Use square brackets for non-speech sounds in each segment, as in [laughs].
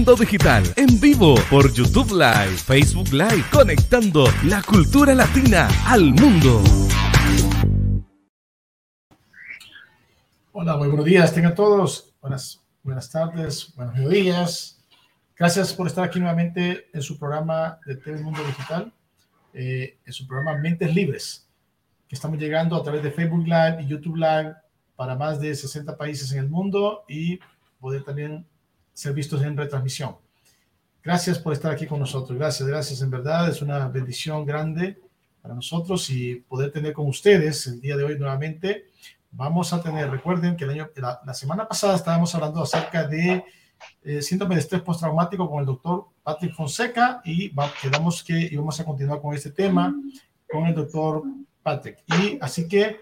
Mundo Digital en vivo por YouTube Live, Facebook Live, conectando la cultura latina al mundo. Hola, muy buenos días, tengan todos. Buenas, buenas tardes, buenos días. Gracias por estar aquí nuevamente en su programa de TV Mundo Digital, eh, en su programa Mentes Libres, que estamos llegando a través de Facebook Live y YouTube Live para más de 60 países en el mundo y poder también ser vistos en retransmisión. Gracias por estar aquí con nosotros. Gracias, gracias. En verdad es una bendición grande para nosotros y poder tener con ustedes el día de hoy nuevamente. Vamos a tener, recuerden que el año, la, semana pasada estábamos hablando acerca de eh, síndrome de estrés postraumático con el doctor Patrick Fonseca y quedamos que íbamos a continuar con este tema con el doctor Patrick. Y así que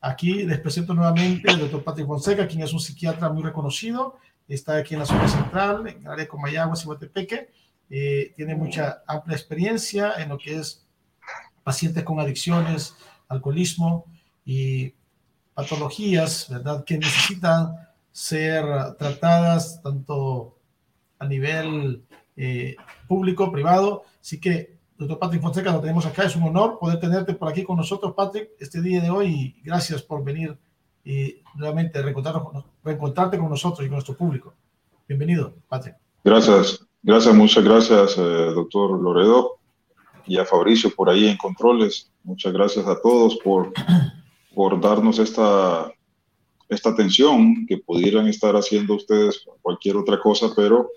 aquí les presento nuevamente al doctor Patrick Fonseca, quien es un psiquiatra muy reconocido está aquí en la zona central, en el área de Comayagua, Cihuatepeque. Eh, tiene mucha amplia experiencia en lo que es pacientes con adicciones, alcoholismo y patologías, ¿verdad? Que necesitan ser tratadas tanto a nivel eh, público, privado. Así que, doctor Patrick Fonseca, lo tenemos acá. Es un honor poder tenerte por aquí con nosotros, Patrick, este día de hoy. Gracias por venir y nuevamente reencontrarte con nosotros y con nuestro público. Bienvenido, Patrick. Gracias, gracias, muchas gracias, eh, doctor Loredo, y a Fabricio por ahí en controles. Muchas gracias a todos por, [clears throat] por darnos esta, esta atención que pudieran estar haciendo ustedes cualquier otra cosa, pero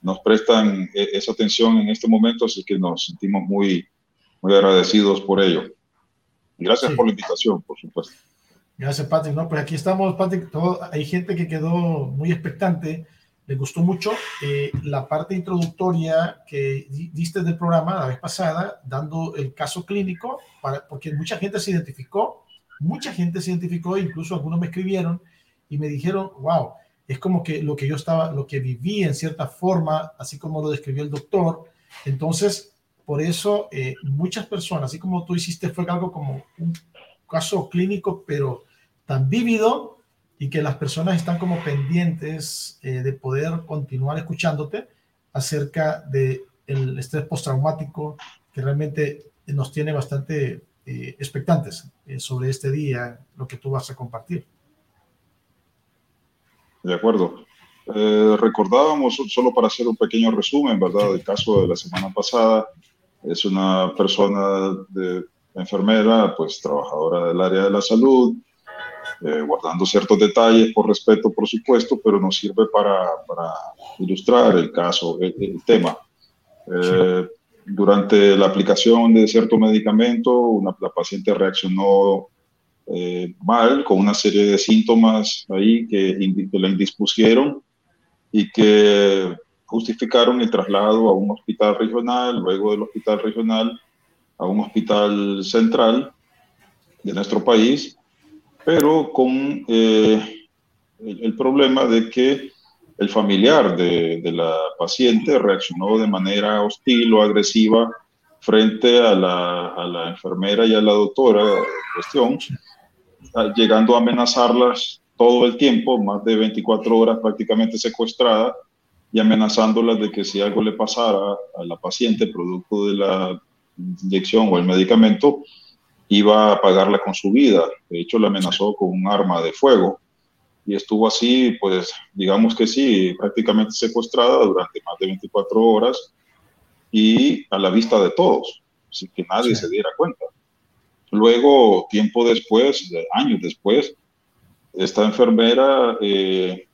nos prestan e, esa atención en este momento, así que nos sentimos muy, muy agradecidos por ello. Gracias por la invitación, por supuesto. Gracias, Patrick. No, pues aquí estamos, Patrick. hay gente que quedó muy expectante. Le gustó mucho eh, la parte introductoria que diste del programa la vez pasada, dando el caso clínico, para, porque mucha gente se identificó, mucha gente se identificó, incluso algunos me escribieron y me dijeron, wow, es como que lo que yo estaba, lo que viví en cierta forma, así como lo describió el doctor. Entonces, por eso eh, muchas personas, así como tú hiciste, fue algo como un caso clínico, pero tan vívido y que las personas están como pendientes eh, de poder continuar escuchándote acerca de el estrés postraumático que realmente nos tiene bastante eh, expectantes eh, sobre este día, lo que tú vas a compartir. De acuerdo. recordábamos, solo para hacer un pequeño resumen, ¿verdad? El caso de la semana pasada es una persona de enfermera, pues trabajadora del área de la salud, eh, guardando ciertos detalles por respeto, por supuesto, pero nos sirve para, para ilustrar el caso, el, tema. Eh, durante la aplicación de cierto medicamento, una, la paciente reaccionó eh, mal, con una serie de síntomas ahí que, que la indispusieron y que justificaron el traslado a un hospital regional, luego del hospital regional a un hospital central de nuestro país, pero con eh, el, problema de que el familiar de, la paciente reaccionó de manera hostil o agresiva frente a la, enfermera y a la doctora en cuestión, llegando a amenazarlas todo el tiempo, más de 24 horas prácticamente secuestrada, y amenazándolas de que si algo le pasara a la paciente producto de la inyección o el medicamento, iba a pagarla con su vida. De hecho, la amenazó con un arma de fuego. Y estuvo así, pues, digamos que sí, prácticamente secuestrada durante más de 24 horas y a la vista de todos, sin que nadie se diera cuenta. Luego, tiempo después, años después, esta enfermera eh,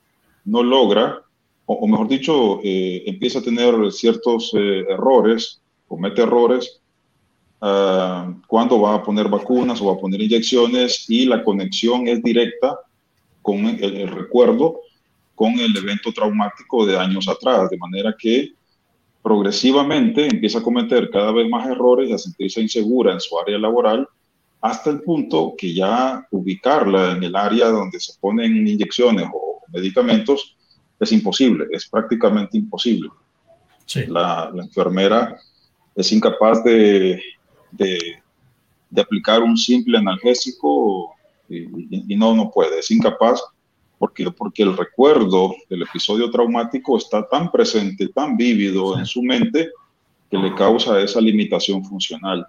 no logra, o, mejor dicho, eh, empieza a tener ciertos eh, errores, comete errores uh, cuándo va a poner vacunas o va a poner inyecciones y la conexión es directa con el, recuerdo con el evento traumático de años atrás, de manera que progresivamente empieza a cometer cada vez más errores y a sentirse insegura en su área laboral hasta el punto que ya ubicarla en el área donde se ponen inyecciones o medicamentos es imposible, es prácticamente imposible. La, la, enfermera es incapaz de de, aplicar un simple analgésico y, no, no puede, es incapaz ¿Por qué? Porque el recuerdo del episodio traumático está tan presente, tan vívido en su mente, que le causa esa limitación funcional.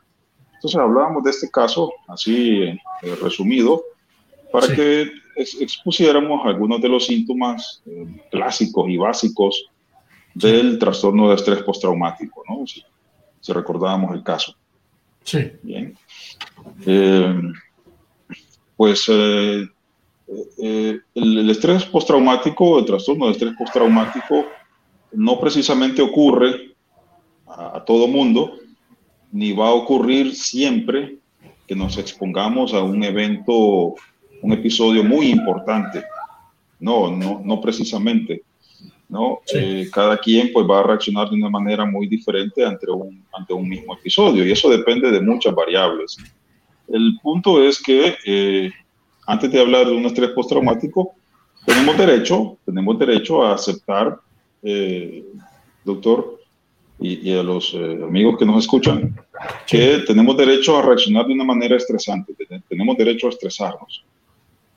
Entonces hablábamos de este caso, así eh, resumido, para que expusiéramos algunos de los síntomas eh, clásicos y básicos del trastorno de estrés postraumático, ¿no? Si, si recordábamos el caso. Sí. Bien. Eh, pues el, el, estrés postraumático, el trastorno de estrés postraumático, no precisamente ocurre a, todo mundo, ni va a ocurrir siempre que nos expongamos a un evento, un episodio muy importante. No, no, no precisamente. ¿No? Eh, cada quien pues va a reaccionar de una manera muy diferente ante un, ante un mismo episodio y eso depende de muchas variables. El punto es que eh, antes de hablar de un estrés postraumático, tenemos derecho, tenemos derecho a aceptar, eh, doctor, y, a los amigos que nos escuchan, que tenemos derecho a reaccionar de una manera estresante, tenemos derecho a estresarnos.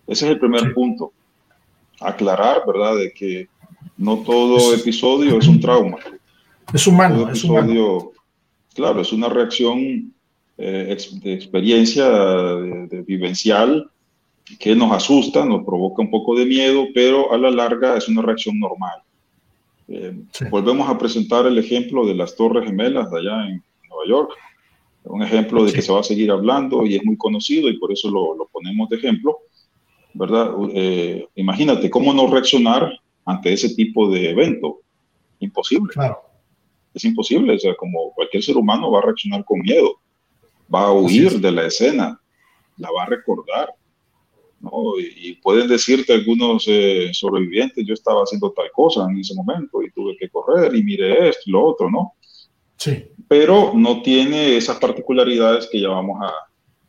Ese es el primer punto. Aclarar, ¿verdad?, de que no todo episodio es un trauma. Es humano, es humano. Claro, es una reacción eh, de experiencia de, vivencial que nos asusta, nos provoca un poco de miedo, pero a la larga es una reacción normal. Eh, volvemos a presentar el ejemplo de las Torres Gemelas de allá en Nueva York. Un ejemplo de que se va a seguir hablando y es muy conocido y por eso lo, ponemos de ejemplo. ¿Verdad? Eh, imagínate cómo no reaccionar ante ese tipo de evento. Imposible. Claro. Es imposible. O sea, como cualquier ser humano va a reaccionar con miedo. Va a huir de la escena. La va a recordar y, pueden decirte algunos eh, sobrevivientes, yo estaba haciendo tal cosa en ese momento y tuve que correr y mire esto y lo otro, ¿no? Sí. Pero no tiene esas particularidades que ya vamos a,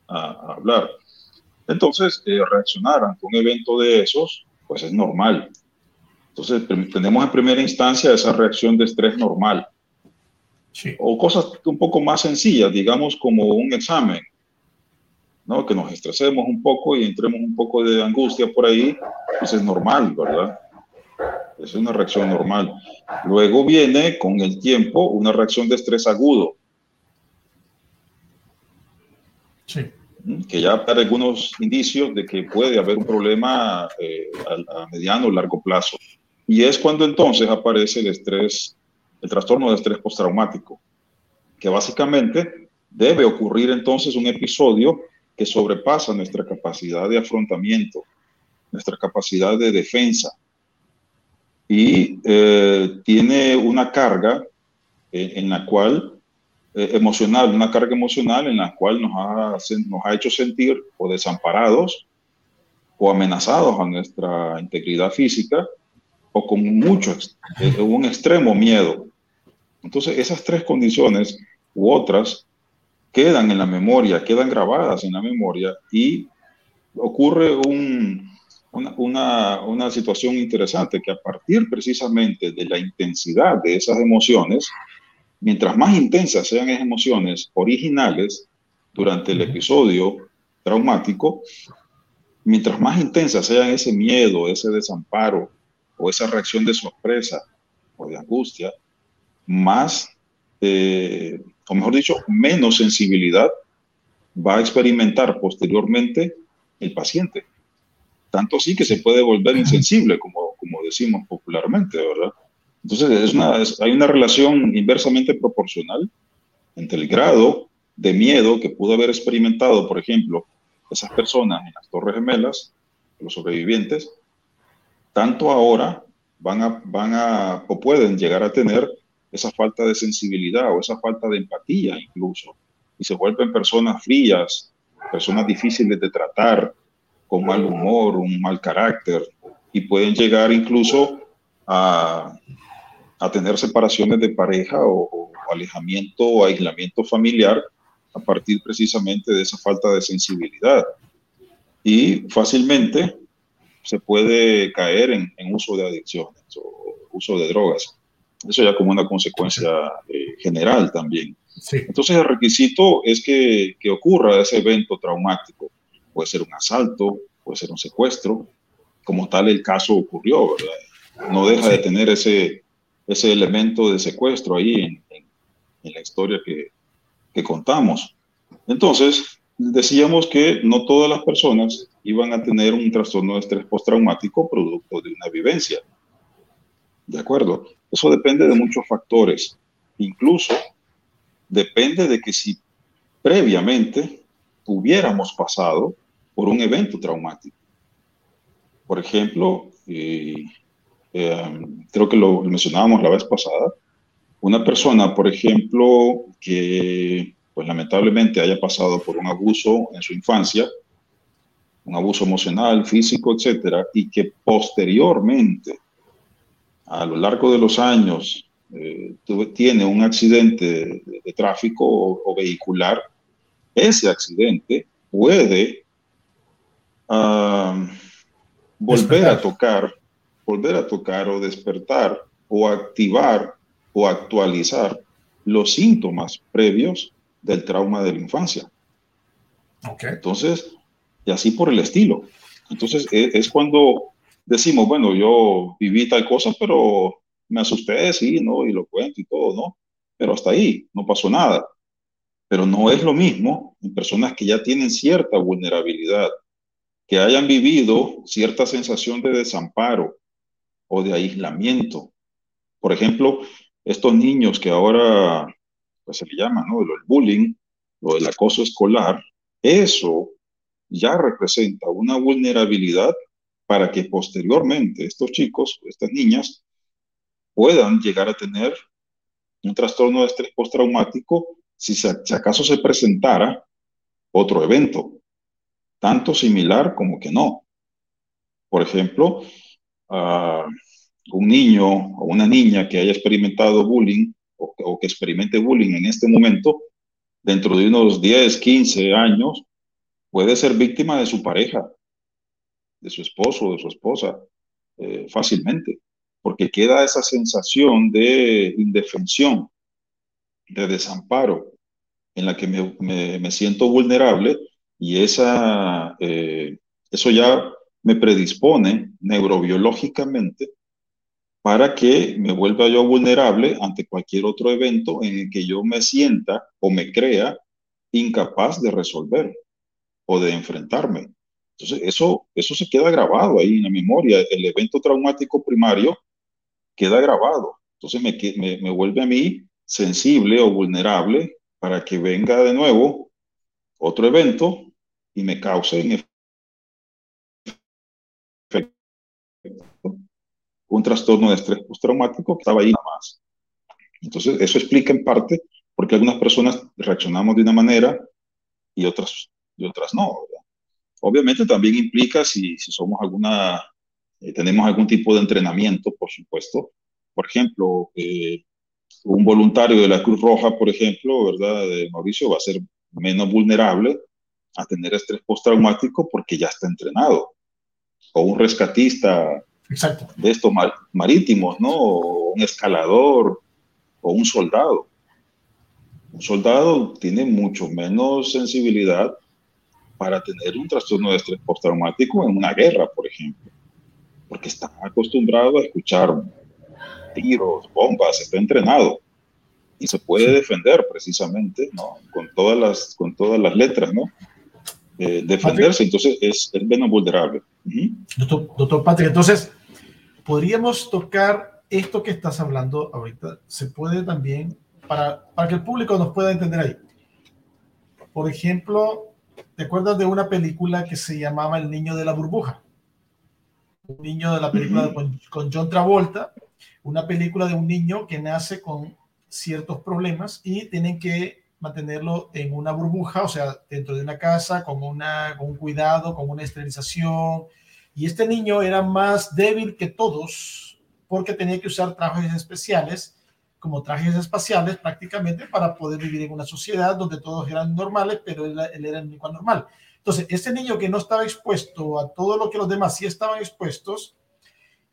hablar. Entonces, eh, reaccionar ante un evento de esos, pues es normal. Entonces, tenemos en primera instancia esa reacción de estrés normal. Sí. O cosas un poco más sencillas, digamos como un examen ¿no? Que nos estresemos un poco y entremos un poco de angustia por ahí, pues es normal, ¿verdad? Es una reacción normal. Luego viene con el tiempo una reacción de estrés agudo. Sí. Que ya da algunos indicios de que puede haber un problema eh, a, a, mediano o largo plazo. Y es cuando entonces aparece el estrés, el trastorno de estrés postraumático, que básicamente debe ocurrir entonces un episodio que sobrepasa nuestra capacidad de afrontamiento, nuestra capacidad de defensa. Y eh, tiene una carga eh, en la cual, eh, emocional, una carga emocional en la cual nos ha, nos ha hecho sentir o desamparados o amenazados a nuestra integridad física o con mucho, un extremo miedo. Entonces, esas tres condiciones u otras quedan en la memoria, quedan grabadas en la memoria y ocurre una, una, situación interesante que a partir precisamente de la intensidad de esas emociones, mientras más intensas sean esas emociones originales durante el episodio traumático, mientras más intensa sea ese miedo, ese desamparo o esa reacción de sorpresa o de angustia, más eh, o mejor dicho, menos sensibilidad va a experimentar posteriormente el paciente. Tanto así que se puede volver insensible, como, como decimos popularmente, ¿verdad? Entonces, es una, hay una relación inversamente proporcional entre el grado de miedo que pudo haber experimentado, por ejemplo, esas personas en las Torres Gemelas, los sobrevivientes, tanto ahora van a, van a o pueden llegar a tener esa falta de sensibilidad o esa falta de empatía incluso. Y se vuelven personas frías, personas difíciles de tratar, con mal humor, un mal carácter, y pueden llegar incluso a, a tener separaciones de pareja o, o alejamiento o aislamiento familiar a partir precisamente de esa falta de sensibilidad. Y fácilmente se puede caer en, en uso de adicciones o uso de drogas. Eso ya como una consecuencia eh, general también. Entonces el requisito es que, que, ocurra ese evento traumático. Puede ser un asalto, puede ser un secuestro, como tal el caso ocurrió, ¿verdad? No deja de tener ese, ese elemento de secuestro ahí en, en, la historia que, que contamos. Entonces, decíamos que no todas las personas iban a tener un trastorno de estrés postraumático producto de una vivencia. ¿De acuerdo? Eso depende de muchos factores. Incluso depende de que si previamente hubiéramos pasado por un evento traumático. Por ejemplo, eh, creo que lo mencionábamos la vez pasada, una persona, por ejemplo, que pues lamentablemente haya pasado por un abuso en su infancia, un abuso emocional, físico, etcétera, y que posteriormente, a lo largo de los años, eh, tiene un accidente de, tráfico o, vehicular, ese accidente puede volver a tocar, volver a tocar o despertar o activar o actualizar los síntomas previos del trauma de la infancia. Okay. Entonces, y así por el estilo. Entonces, es, es, cuando decimos, bueno, yo viví tal cosa, pero me asusté, sí, ¿no? Y lo cuento y todo, ¿no? Pero hasta ahí, no pasó nada. Pero no es lo mismo en personas que ya tienen cierta vulnerabilidad, que hayan vivido cierta sensación de desamparo o de aislamiento. Por ejemplo, estos niños que ahora pues se le llama, ¿no? El bullying o el acoso escolar, eso ya representa una vulnerabilidad para que posteriormente estos chicos, estas niñas, puedan llegar a tener un trastorno de estrés postraumático si, si acaso se presentara otro evento, tanto similar como que no. Por ejemplo, un niño o una niña que haya experimentado bullying o, que experimente bullying en este momento, dentro de unos 10, 15 años, puede ser víctima de su pareja, de su esposo, de su esposa, eh, fácilmente, porque queda esa sensación de indefensión, de desamparo, en la que me, me, siento vulnerable y esa, eh, eso ya me predispone neurobiológicamente para que me vuelva yo vulnerable ante cualquier otro evento en el que yo me sienta o me crea incapaz de resolver o de enfrentarme. Entonces, eso, eso se queda grabado ahí en la memoria. El evento traumático primario queda grabado. Entonces, me, me, me vuelve a mí sensible o vulnerable para que venga de nuevo otro evento y me cause en efecto un trastorno de estrés postraumático que estaba ahí nada más. Entonces, eso explica en parte por qué algunas personas reaccionamos de una manera y otras y otras no. Obviamente también implica si, si somos alguna, eh, tenemos algún tipo de entrenamiento, por supuesto. Por ejemplo, eh, un voluntario de la Cruz Roja, por ejemplo, ¿verdad? De Mauricio va a ser menos vulnerable a tener estrés postraumático porque ya está entrenado. O un rescatista Exacto. de estos marítimos, ¿no? O un escalador o un soldado. Un soldado tiene mucho menos sensibilidad para tener un trastorno de estrés postraumático en una guerra, por ejemplo, porque está acostumbrado a escuchar tiros, bombas, está entrenado y se puede defender precisamente, ¿no? Con todas las, con todas las letras, ¿no? Eh, defenderse, entonces es, es menos vulnerable. doctor, doctor Patrick, entonces, podríamos tocar esto que estás hablando ahorita, se puede también, para, para que el público nos pueda entender ahí. Por ejemplo, ¿Te acuerdas de una película que se llamaba El niño de la burbuja? Un niño de la película con, John Travolta, una película de un niño que nace con ciertos problemas y tienen que mantenerlo en una burbuja, o sea, dentro de una casa, con, una, con un cuidado, con una esterilización. Y este niño era más débil que todos porque tenía que usar trajes especiales como trajes espaciales prácticamente para poder vivir en una sociedad donde todos eran normales, pero él, era el único anormal. Entonces, este niño que no estaba expuesto a todo lo que los demás sí estaban expuestos,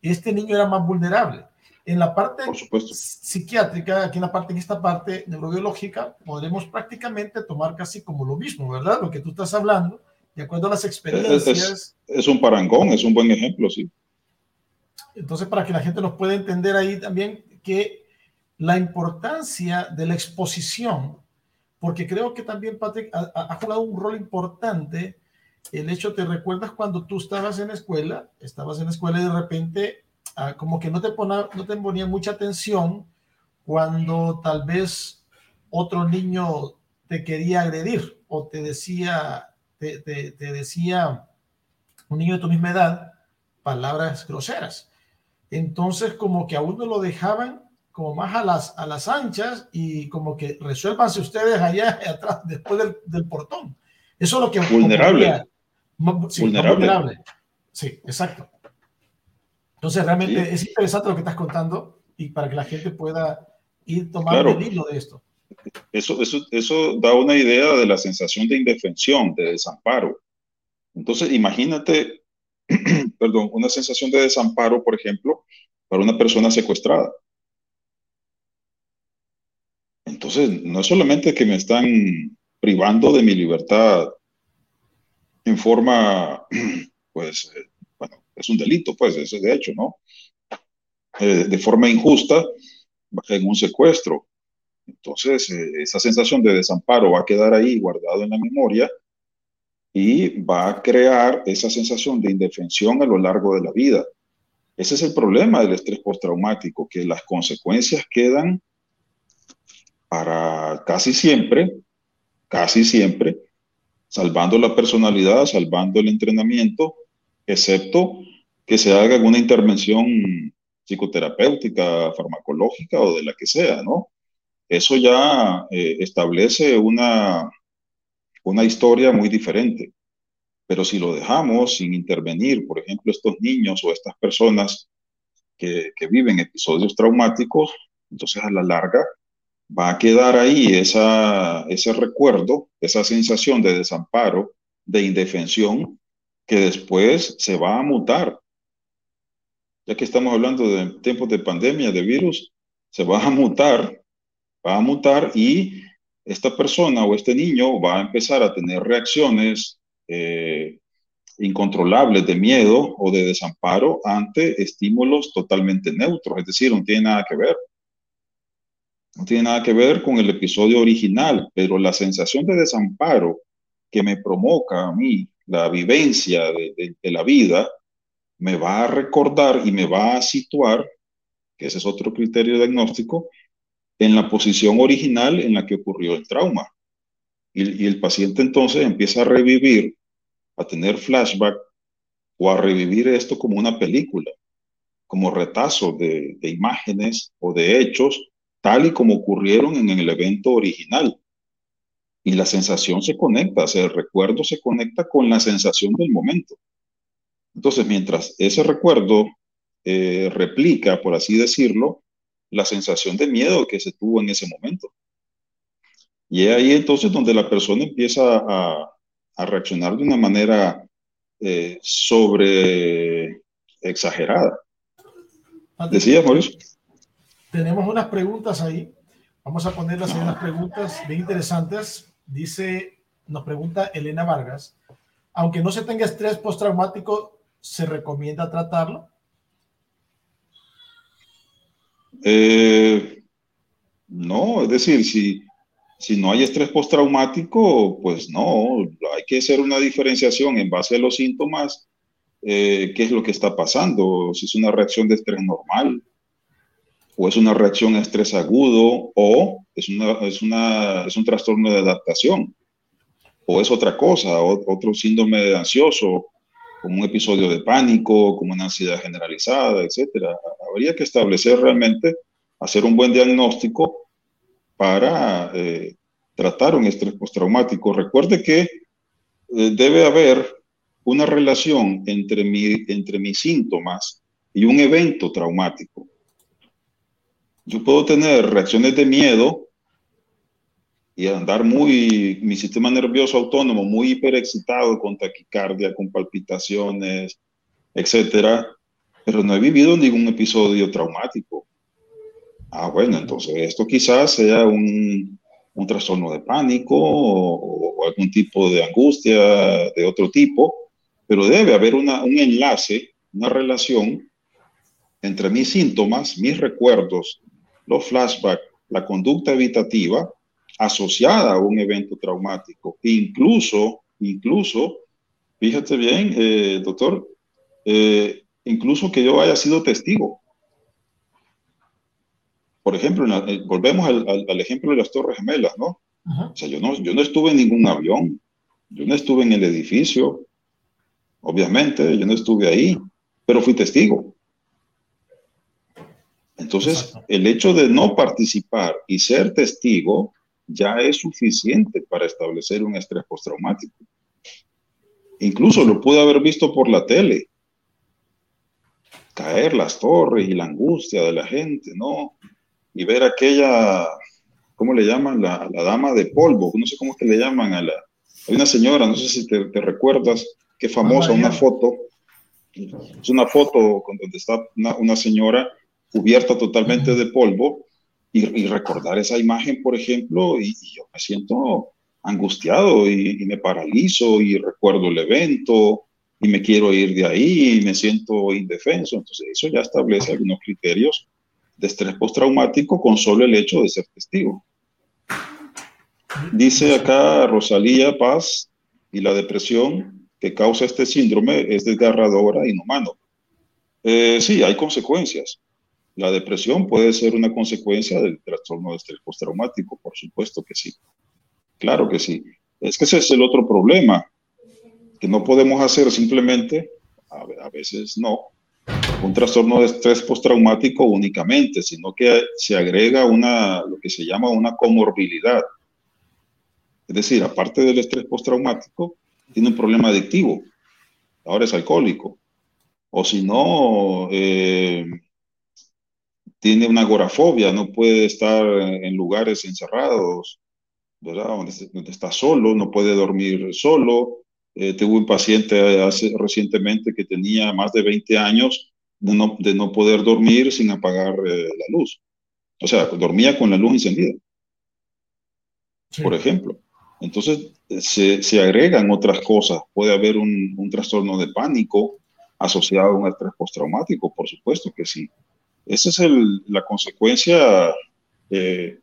este niño era más vulnerable. En la parte psiquiátrica, aquí en la parte, en esta parte neurobiológica, podremos prácticamente tomar casi como lo mismo, ¿verdad? Lo que tú estás hablando, de acuerdo a las experiencias. Es, un parangón, es un buen ejemplo, sí. Entonces, para que la gente nos pueda entender ahí también que la importancia de la exposición, porque creo que también Patrick ha, jugado un rol importante. El hecho, te recuerdas cuando tú estabas en la escuela, estabas en la escuela y de repente ah, como que no te, ponía, no te ponía mucha atención cuando tal vez otro niño te quería agredir o te decía, te, decía un niño de tu misma edad palabras groseras. Entonces, como que a uno lo dejaban como más a las, a las anchas y como que resuélvanse ustedes allá [laughs] atrás, después del, portón. Eso es lo que... Vulnerable. sí, vulnerable. Sí, exacto. Entonces, realmente es interesante lo que estás contando y para que la gente pueda ir tomando el hilo de esto. Eso, eso, eso da una idea de la sensación de indefensión, de desamparo. Entonces, imagínate, [clears throat] perdón, una sensación de desamparo, por ejemplo, para una persona secuestrada. Entonces, no es solamente que me están privando de mi libertad en forma, [clears throat] pues, eh, bueno, es un delito, pues, ese de hecho, ¿no? Eh, de forma injusta, en un secuestro, entonces, eh, esa sensación de desamparo va a quedar ahí guardado en la memoria y va a crear esa sensación de indefensión a lo largo de la vida. Ese es el problema del estrés postraumático, que las consecuencias quedan para casi siempre, casi siempre, salvando la personalidad, salvando el entrenamiento, excepto que se haga alguna intervención psicoterapéutica, farmacológica o de la que sea, ¿no? Eso ya eh, establece una, una historia muy diferente. Pero si lo dejamos sin intervenir, por ejemplo, estos niños o estas personas que, que viven episodios traumáticos, entonces a la larga va a quedar ahí esa, ese recuerdo, esa sensación de desamparo, de indefensión, que después se va a mutar. Ya que estamos hablando de tiempos de pandemia, de virus, se va a mutar va a mutar y esta persona o este niño va a empezar a tener reacciones eh, incontrolables de miedo o de desamparo ante estímulos totalmente neutros, es decir, no tiene nada que ver. No tiene nada que ver con el episodio original, pero la sensación de desamparo que me provoca a mí la vivencia de, de la vida me va a recordar y me va a situar, que ese es otro criterio diagnóstico, en la posición original en la que ocurrió el trauma. Y, el paciente entonces empieza a revivir, a tener flashback o a revivir esto como una película, como retazo de, imágenes o de hechos, tal y como ocurrieron en el evento original. Y la sensación se conecta, o el recuerdo se conecta con la sensación del momento. Entonces, mientras ese recuerdo eh, replica, por así decirlo, la sensación de miedo que se tuvo en ese momento. Y es ahí entonces donde la persona empieza a, reaccionar de una manera eh, sobre exagerada. ¿Decías, Mauricio? Tenemos unas preguntas ahí. Vamos a ponerlas ahí unas preguntas bien interesantes. Dice, nos pregunta Elena Vargas, aunque no se tenga estrés postraumático, ¿se recomienda tratarlo? Eh, no, es decir, si, si no hay estrés postraumático, pues no, hay que hacer una diferenciación en base a los síntomas, eh, qué es lo que está pasando, si es una reacción de estrés normal, o es una reacción a estrés agudo, o es, una, es, una, es un trastorno de adaptación, o es otra cosa, otro síndrome ansioso, como un episodio de pánico, como una ansiedad generalizada, etcétera. Habría que establecer realmente, hacer un buen diagnóstico para eh, tratar un estrés postraumático. Recuerde que eh, debe haber una relación entre, mi, entre mis síntomas y un evento traumático. Yo puedo tener reacciones de miedo y andar muy, mi sistema nervioso autónomo muy hiperexcitado con taquicardia, con palpitaciones, etcétera, pero no he vivido ningún episodio traumático. Ah, bueno, entonces esto quizás sea un, un trastorno de pánico o, algún tipo de angustia de otro tipo, pero debe haber una, un enlace, una relación entre mis síntomas, mis recuerdos, los flashbacks, la conducta evitativa asociada a un evento traumático, incluso, incluso, fíjate bien, eh, doctor, eh, incluso que yo haya sido testigo. Por ejemplo, eh, volvemos al, ejemplo de las Torres Gemelas, ¿no? O sea, yo no, yo no estuve en ningún avión, yo no estuve en el edificio, obviamente, yo no estuve ahí, pero fui testigo. Entonces, el hecho de no participar y ser testigo ya es suficiente para establecer un estrés postraumático. Incluso lo pude haber visto por la tele. Caer las torres y la angustia de la gente, ¿no? Y ver aquella, ¿cómo le llaman? La, la dama de polvo, no sé cómo es que le llaman a la... Hay una señora, no sé si te, recuerdas, qué famosa, una foto. Es una foto donde está una señora cubierta totalmente de polvo y, recordar esa imagen, por ejemplo, y, yo me siento angustiado y, me paralizo y recuerdo el evento y me quiero ir de ahí y me siento indefenso. Entonces eso ya establece algunos criterios de estrés postraumático con solo el hecho de ser testigo. Dice acá Rosalía Paz y la depresión que causa este síndrome es desgarradora y inhumano. Eh, sí, hay consecuencias. La depresión puede ser una consecuencia del trastorno de estrés postraumático, por supuesto que sí. Claro que sí. Es que ese es el otro problema, que no podemos hacer simplemente, a veces no, un trastorno de estrés postraumático únicamente, sino que se agrega una, lo que se llama una comorbilidad. Es decir, aparte del estrés postraumático, tiene un problema adictivo. Ahora es alcohólico. O si no, eh, tiene una agorafobia, no puede estar en lugares encerrados, ¿verdad? Donde, está solo, no puede dormir solo. Eh, tuve un paciente hace, recientemente que tenía más de 20 años de no, de no poder dormir sin apagar eh, la luz. O sea, dormía con la luz encendida, por ejemplo. Entonces, se, se, agregan otras cosas. Puede haber un, un trastorno de pánico asociado a un estrés postraumático, por supuesto que sí. Esa es la consecuencia eh,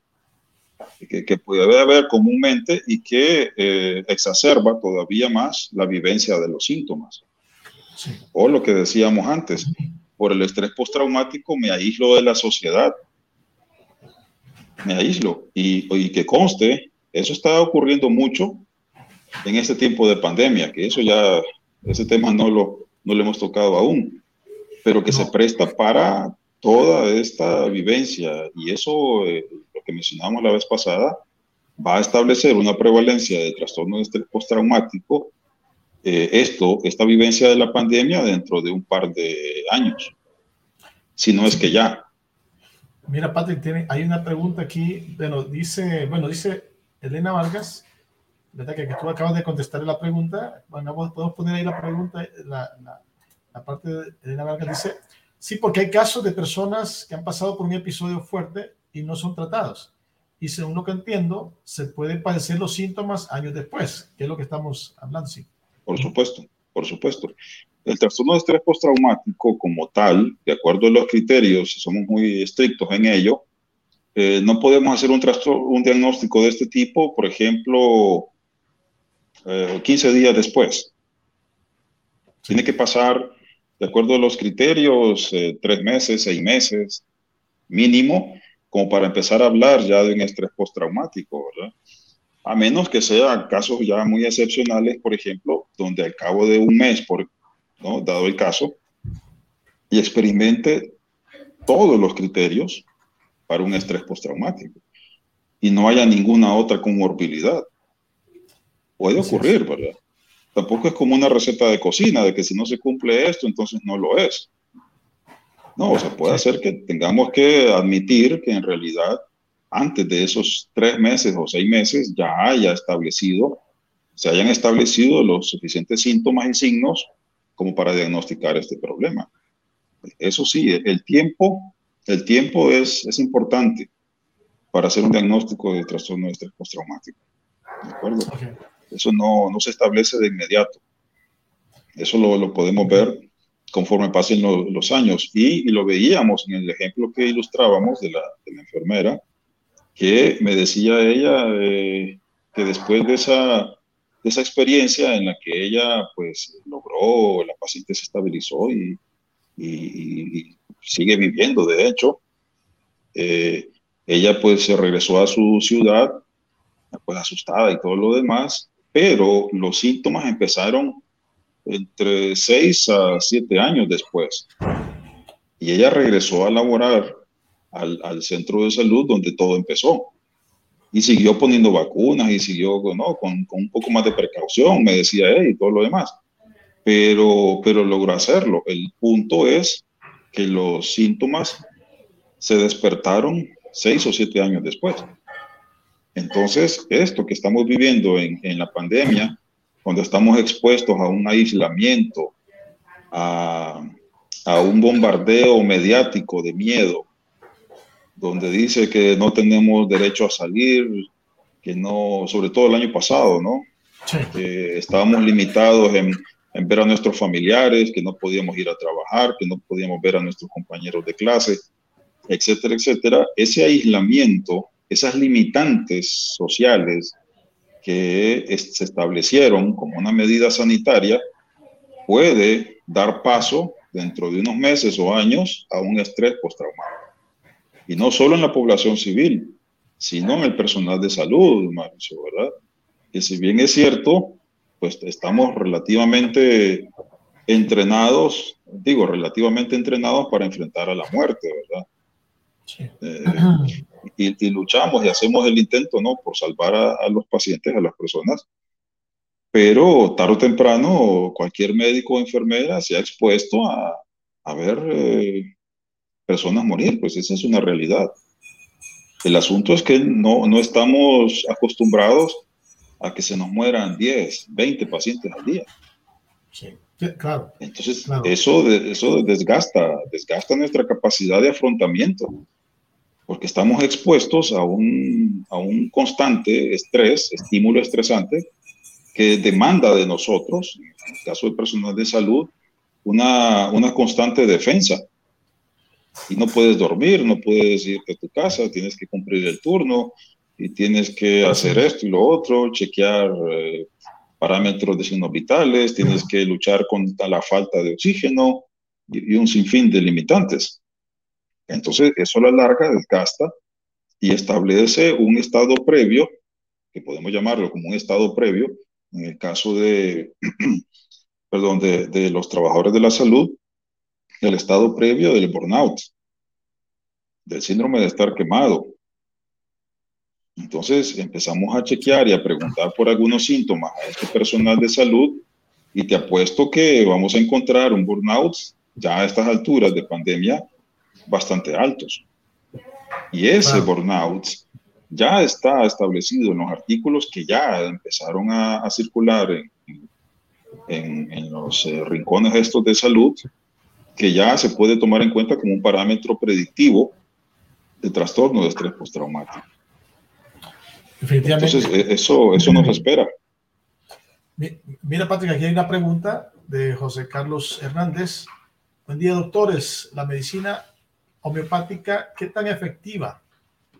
que, puede haber comúnmente y que eh, exacerba todavía más la vivencia de los síntomas. O lo que decíamos antes, por el estrés postraumático me aíslo de la sociedad. Me aíslo. Y, y que conste, eso está ocurriendo mucho en este tiempo de pandemia, que eso ya, ese tema no lo, no lo hemos tocado aún, pero que se presta para toda esta vivencia y eso, eh, lo que mencionamos la vez pasada, va a establecer una prevalencia de trastorno de estrés postraumático, eh, esto, esta vivencia de la pandemia dentro de un par de años, si no es que ya. Mira, Patrick, tiene, hay una pregunta aquí, bueno, dice, bueno, dice Elena Vargas, ¿verdad? Que, que tú acabas de contestar la pregunta, bueno, podemos poner ahí la pregunta, la, la, la parte de Elena Vargas dice, Sí, porque hay casos de personas que han pasado por un episodio fuerte y no son tratados. Y según lo que entiendo, se pueden padecer los síntomas años después, que es lo que estamos hablando, sí. Por supuesto, por supuesto. El trastorno de estrés postraumático como tal, de acuerdo a los criterios, somos muy estrictos en ello, eh, no podemos hacer un, un diagnóstico de este tipo, por ejemplo, 15 eh, días después. Tiene que pasar de acuerdo a los criterios, eh, tres meses, seis meses mínimo, como para empezar a hablar ya de un estrés postraumático, ¿verdad? A menos que sean casos ya muy excepcionales, por ejemplo, donde al cabo de un mes, por, ¿no? dado el caso, y experimente todos los criterios para un estrés postraumático y no haya ninguna otra comorbilidad. Puede ocurrir, ¿verdad? Tampoco es como una receta de cocina, de que si no se cumple esto, entonces no lo es. No, o sea, puede ser que tengamos que admitir que en realidad antes de esos tres meses o seis meses ya haya establecido, se hayan establecido los suficientes síntomas y signos como para diagnosticar este problema. Eso sí, el tiempo, el tiempo es, es importante para hacer un diagnóstico de trastorno de estrés postraumático. ¿De acuerdo? Eso no, no se establece de inmediato. Eso lo, lo podemos ver conforme pasen los años. Y, lo veíamos en el ejemplo que ilustrábamos de la, enfermera, que me decía ella eh, que después de esa, de esa experiencia en la que ella pues logró, la paciente se estabilizó y, y, sigue viviendo, de hecho, eh, ella pues se regresó a su ciudad, pues asustada y todo lo demás, pero los síntomas empezaron entre seis a siete años después. Y ella regresó a laborar al, centro de salud donde todo empezó. Y siguió poniendo vacunas y siguió ¿no? con, con, un poco más de precaución, me decía él y todo lo demás. Pero, pero logró hacerlo. El punto es que los síntomas se despertaron seis o siete años después. Entonces, esto que estamos viviendo en, en la pandemia cuando estamos expuestos a un aislamiento, a, a un bombardeo mediático de miedo, donde dice que no tenemos derecho a salir, que no, sobre todo el año pasado, ¿no? Que estábamos limitados en, en, ver a nuestros familiares, que no podíamos ir a trabajar, que no podíamos ver a nuestros compañeros de clase, etcétera, etcétera. Ese aislamiento, esas limitantes sociales, que se establecieron como una medida sanitaria puede dar paso dentro de unos meses o años a un estrés postraumático. Y no solo en la población civil, sino en el personal de salud, Mauricio, ¿verdad? Que si bien es cierto, pues estamos relativamente entrenados, digo, relativamente entrenados para enfrentar a la muerte, ¿verdad? Eh, y, luchamos y hacemos el intento, ¿no? Por salvar a, los pacientes, a las personas. Pero tarde o temprano, cualquier médico o enfermera se ha expuesto a, a ver eh, personas morir, pues esa es una realidad. El asunto es que no, no estamos acostumbrados a que se nos mueran 10, 20 pacientes al día. Sí, claro. Entonces, Eso, eso desgasta, desgasta nuestra capacidad de afrontamiento porque estamos expuestos a un, a un constante estrés, estímulo estresante, que demanda de nosotros, en el caso del personal de salud, una, una constante defensa. Y no puedes dormir, no puedes irte a tu casa, tienes que cumplir el turno y tienes que hacer esto y lo otro, chequear eh, parámetros de signos vitales, tienes que luchar contra la falta de oxígeno y, y un sinfín de limitantes. Entonces, eso a la larga desgasta y establece un estado previo, que podemos llamarlo como un estado previo, en el caso de, [clears throat] perdón, de, de los trabajadores de la salud, el estado previo del burnout, del síndrome de estar quemado. Entonces empezamos a chequear y a preguntar por algunos síntomas a este personal de salud y te apuesto que vamos a encontrar un burnout ya a estas alturas de pandemia bastante altos. Y ese burnout ya está establecido en los artículos que ya empezaron a, circular en, en, los eh, rincones estos de salud, que ya se puede tomar en cuenta como un parámetro predictivo de trastorno de estrés postraumático. Entonces, e, eso, eso nos espera. Mira, Patrick, aquí hay una pregunta de José Carlos Hernández. Buen día, doctores. La medicina homeopática, ¿qué tan efectiva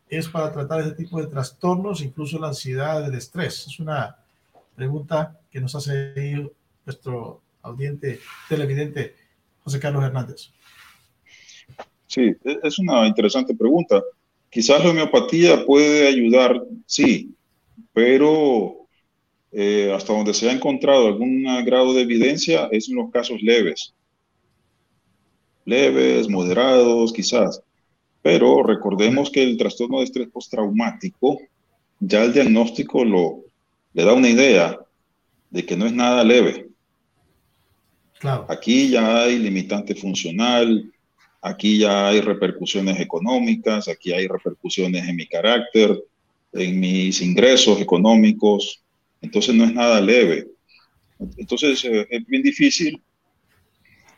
es para tratar ese tipo de trastornos, incluso la ansiedad, el estrés? Es una pregunta que nos hace nuestro audiente televidente José Carlos Hernández. Sí, e-, es una interesante pregunta. Quizás la homeopatía puede ayudar, sí, pero eh, hasta donde se ha encontrado algún grado de evidencia es en los casos leves leves, moderados, quizás. Pero recordemos que el trastorno de estrés postraumático, ya el diagnóstico lo, le da una idea de que no es nada leve. Claro. Aquí ya hay limitante funcional, aquí ya hay repercusiones económicas, aquí hay repercusiones en mi carácter, en mis ingresos económicos. Entonces no es nada leve. Entonces eh, es bien difícil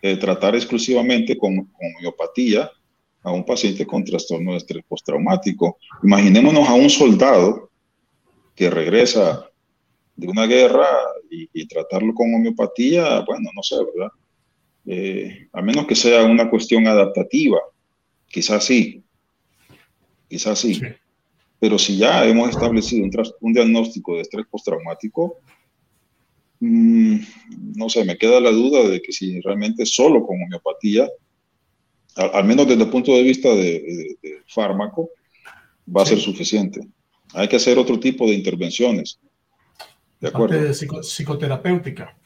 eh, tratar exclusivamente con, homeopatía a un paciente con trastorno de estrés postraumático. Imaginémonos a un soldado que regresa de una guerra y, tratarlo con homeopatía, bueno, no sé, ¿verdad? Eh, a menos que sea una cuestión adaptativa, quizás sí, quizás sí. Pero si ya hemos establecido un, diagnóstico de estrés postraumático, mm, no sé, me queda la duda de que si realmente solo con homeopatía, al, menos desde el punto de vista de, fármaco, va a ser suficiente. Hay que hacer otro tipo de intervenciones. ¿De acuerdo? De psicoterapéutica.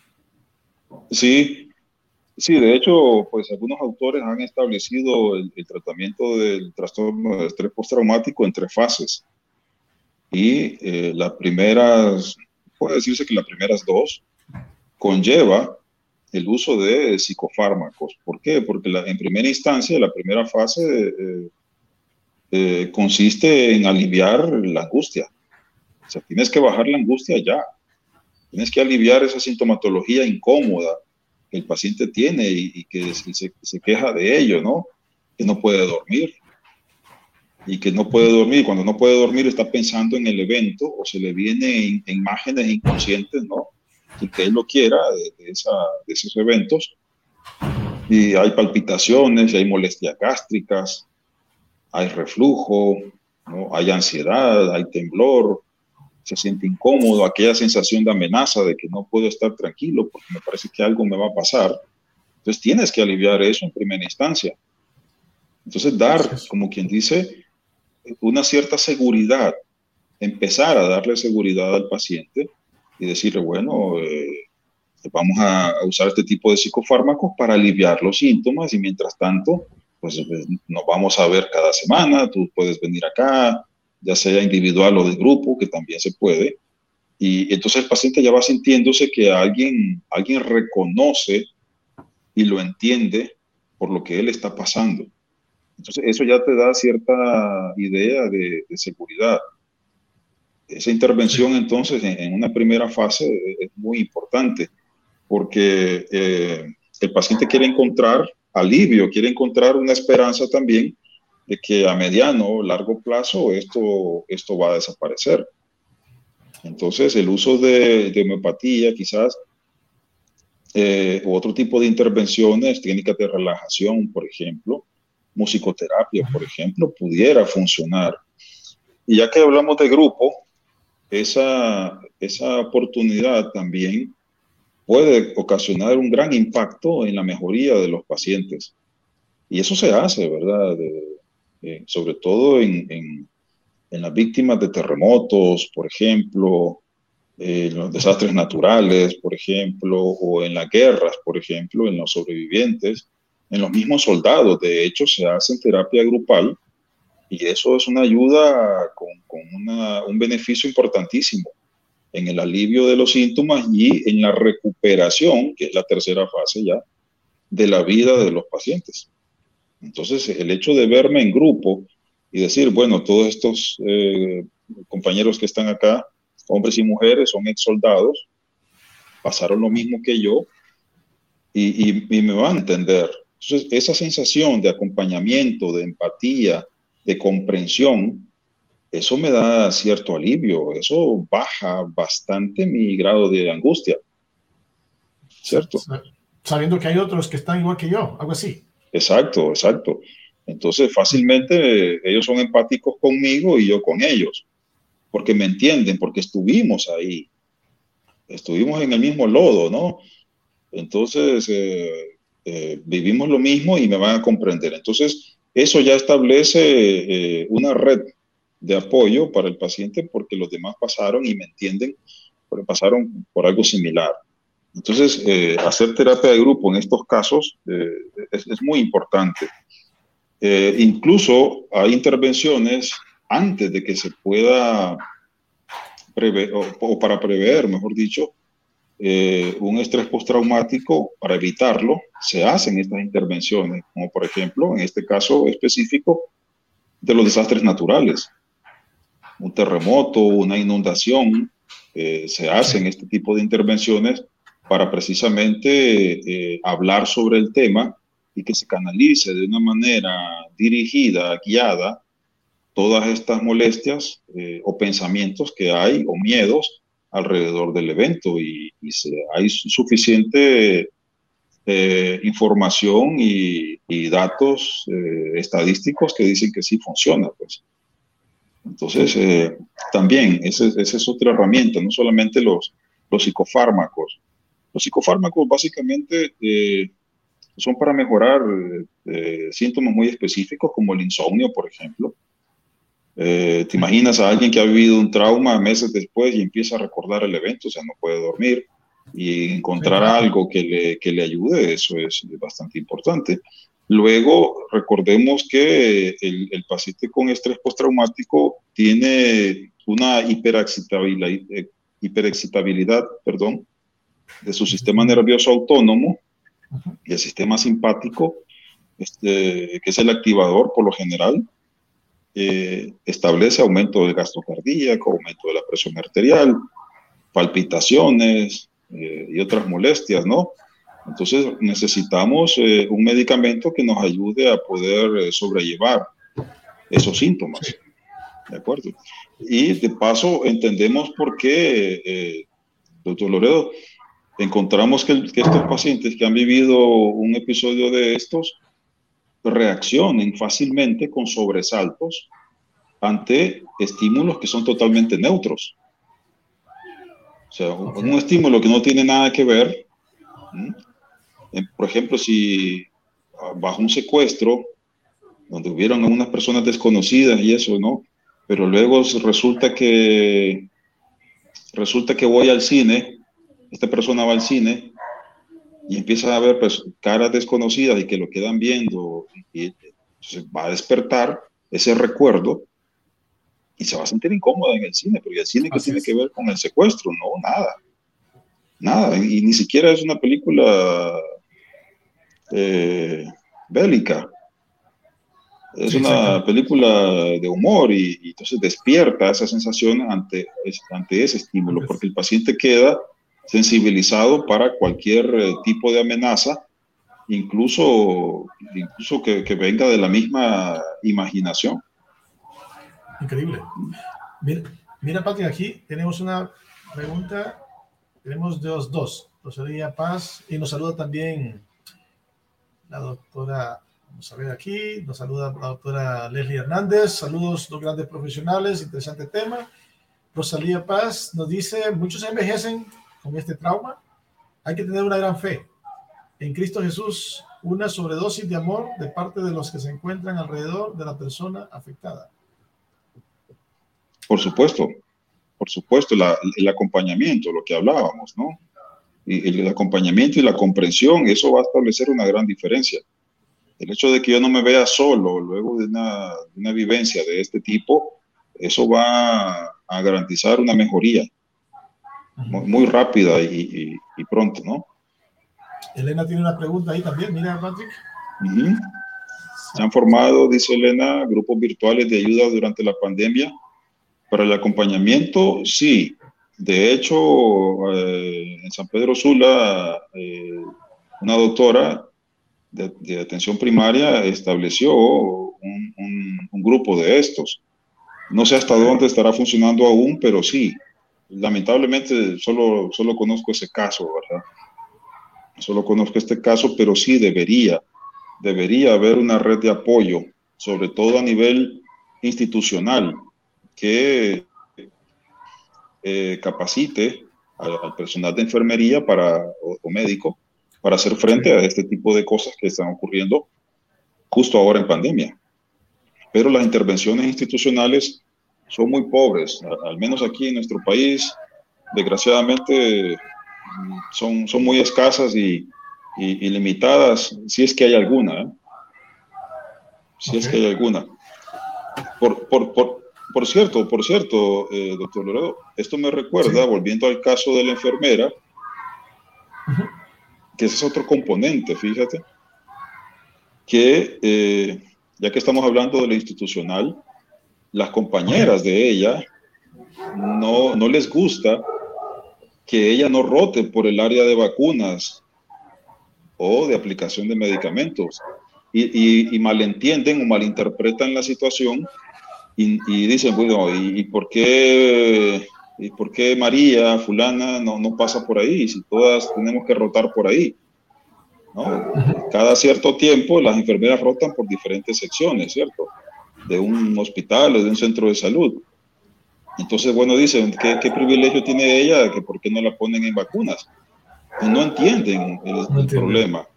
Sí, sí, de hecho, pues algunos autores han establecido el, tratamiento del trastorno de estrés postraumático en tres fases. Y eh, las primeras, puede decirse que las primeras dos conlleva el uso de psicofármacos. ¿Por qué? Porque en primera instancia, la primera fase eh, eh, consiste en aliviar la angustia. O sea, tienes que bajar la angustia ya. Tienes que aliviar esa sintomatología incómoda que el paciente tiene y, que se, queja de ello, ¿no? Que no puede dormir. Y que no puede dormir. Cuando no puede dormir está pensando en el evento o se le vienen imágenes inconscientes, ¿no? Y que él lo quiera de, de esos eventos. Y hay palpitaciones, hay molestias gástricas, hay reflujo, ¿no? hay ansiedad, hay temblor, se siente incómodo, aquella sensación de amenaza de que no puedo estar tranquilo porque me parece que algo me va a pasar. Entonces tienes que aliviar eso en primera instancia. Entonces dar, como quien dice, una cierta seguridad, empezar a darle seguridad al paciente y decirle, bueno, eh, vamos a usar este tipo de psicofármacos para aliviar los síntomas y mientras tanto, pues nos vamos a ver cada semana, tú puedes venir acá, ya sea individual o de grupo, que también se puede. Y entonces el paciente ya va sintiéndose que alguien, alguien reconoce y lo entiende por lo que él está pasando. Entonces eso ya te da cierta idea de, seguridad. Esa intervención entonces en, una primera fase es muy importante porque eh, el paciente quiere encontrar alivio, quiere encontrar una esperanza también de que a mediano o largo plazo esto, esto va a desaparecer. Entonces, el uso de, de homeopatía, quizás, eh, otro tipo de intervenciones, técnicas de relajación, por ejemplo, musicoterapia, por ejemplo, pudiera funcionar. Y ya que hablamos de grupo, esa, esa oportunidad también puede ocasionar un gran impacto en la mejoría de los pacientes. Y eso se hace, ¿verdad? Eh, sobre todo en, en, las víctimas de terremotos, por ejemplo, en eh, los desastres naturales, por ejemplo, o en las guerras, por ejemplo, en los sobrevivientes, en los mismos soldados. De hecho, se hace terapia grupal y eso es una ayuda con, con un beneficio importantísimo en el alivio de los síntomas y en la recuperación, que es la tercera fase ya, de la vida de los pacientes. Entonces, el hecho de verme en grupo y decir, bueno, todos estos eh, compañeros que están acá, hombres y mujeres, son ex soldados, pasaron lo mismo que yo y, y me van a entender. Entonces, esa sensación de acompañamiento, de empatía, de comprensión, eso me da cierto alivio, eso baja bastante mi grado de angustia. ¿Cierto? Sabiendo que hay otros que están igual que yo, algo así. Exacto, exacto. Entonces, fácilmente ellos son empáticos conmigo y yo con ellos, porque me entienden, porque estuvimos ahí, estuvimos en el mismo lodo, ¿no? Entonces, eh, eh, vivimos lo mismo y me van a comprender. Entonces, eso ya establece eh, una red de apoyo para el paciente porque los demás pasaron y me entienden porque pasaron por algo similar. Entonces, eh, hacer terapia de grupo en estos casos eh, es, muy importante. Incluso hay intervenciones antes de que se pueda prever, o, para prever, mejor dicho, un estrés postraumático, para evitarlo, se hacen estas intervenciones, como por ejemplo, en este caso específico, de los desastres naturales. Un terremoto, una inundación, se hacen este tipo de intervenciones para precisamente eh, hablar sobre el tema y que se canalice de una manera dirigida, guiada, todas estas molestias eh, o pensamientos que hay o miedos alrededor del evento y, hay suficiente eh, información y, datos eh, estadísticos que dicen que sí funciona. Pues. Entonces, también esa, es otra herramienta, no solamente los, los psicofármacos. Los psicofármacos básicamente son para mejorar síntomas muy específicos como el insomnio, por ejemplo eh, ¿Te imaginas a alguien que ha vivido un trauma meses después y empieza a recordar el evento? O sea, no puede dormir. Y encontrar algo que le, que le ayude, eso es bastante importante. Luego, recordemos que el, el paciente con estrés postraumático tiene una hiperexcitabilidad, eh, hiperexcitabilidad perdón, de su sistema nervioso autónomo y el sistema simpático, este, que es el activador por lo general, eh, establece aumento del gasto cardíaco, aumento de la presión arterial, palpitaciones eh, y otras molestias, ¿no? Entonces necesitamos eh, un medicamento que nos ayude a poder sobrellevar esos síntomas. ¿De acuerdo? Y de paso entendemos por qué, doctor Loredo, encontramos que, que estos pacientes que han vivido un episodio de estos reaccionen fácilmente con sobresaltos ante estímulos que son totalmente neutros. O sea, un, estímulo que no tiene nada que ver, por ejemplo, si ah, bajo un secuestro, donde hubieron unas personas desconocidas y eso, ¿no? Pero luego resulta que resulta que voy al cine, esta persona va al cine y empieza a ver pues, caras desconocidas y que lo quedan viendo y, va a despertar ese recuerdo y se va a sentir incómoda en el cine, porque el cine que tiene que ver con el secuestro, no, nada, nada, y ni siquiera es una película eh, bélica, es una película de humor y, y, entonces despierta esa sensación ante, ante ese estímulo, porque el paciente queda sensibilizado para cualquier eh, tipo de amenaza, incluso, incluso que, venga de la misma imaginación. Increíble. Mira, Pati, aquí tenemos una pregunta, tenemos dos, dos. Rosalía Paz, y nos saluda también la doctora, vamos a ver aquí, nos saluda la doctora Leslie Hernández, saludos, dos grandes profesionales, interesante tema. Rosalía Paz nos dice, muchos envejecen con este trauma, hay que tener una gran fe en Cristo Jesús, una sobredosis de amor de parte de los que se encuentran alrededor de la persona afectada. Por supuesto, por supuesto, el acompañamiento, lo que hablábamos, ¿no? Y el, acompañamiento y la comprensión, eso va a establecer una gran diferencia. El hecho de que yo no me vea solo luego de una, de una vivencia de este tipo, eso va a garantizar una mejoría muy, rápida y, pronto, ¿no? Elena tiene una pregunta ahí también, mira, Patrick. Se han formado, dice Elena, grupos virtuales de ayuda durante la pandemia. Para el acompañamiento, sí. De hecho, eh, en San Pedro Sula, eh, una doctora de, atención primaria estableció un, un, grupo de estos. No sé hasta dónde estará funcionando aún, pero sí, lamentablemente solo, solo conozco ese caso, ¿verdad? Solo conozco este caso, pero sí debería, debería haber una red de apoyo, sobre todo a nivel institucional, que eh, capacite al, personal de enfermería para, o, médico para hacer frente a este tipo de cosas que están ocurriendo justo ahora en pandemia. Pero las intervenciones institucionales son muy pobres, al menos aquí en nuestro país, desgraciadamente son, son muy escasas y, y, limitadas, si es que hay alguna. ¿eh? Si es que hay alguna. Por, por, por, por cierto, por cierto, eh, doctor Loredo, esto me recuerda, volviendo al caso de la enfermera, que ese es otro componente, fíjate, que eh, ya que estamos hablando de lo institucional, las compañeras de ella no, no les gusta que ella no rote por el área de vacunas o de aplicación de medicamentos y, malentienden o malinterpretan la situación y, dicen, bueno, ¿y, por qué, ¿y por qué María, fulana, no, no pasa por ahí? Si todas tenemos que rotar por ahí. ¿no? Cada cierto tiempo las enfermeras rotan por diferentes secciones, ¿cierto? De un hospital o de un centro de salud. Entonces, bueno, dicen, ¿qué, privilegio tiene ella? que ¿Por qué no la ponen en vacunas? Pues no entienden el, problema.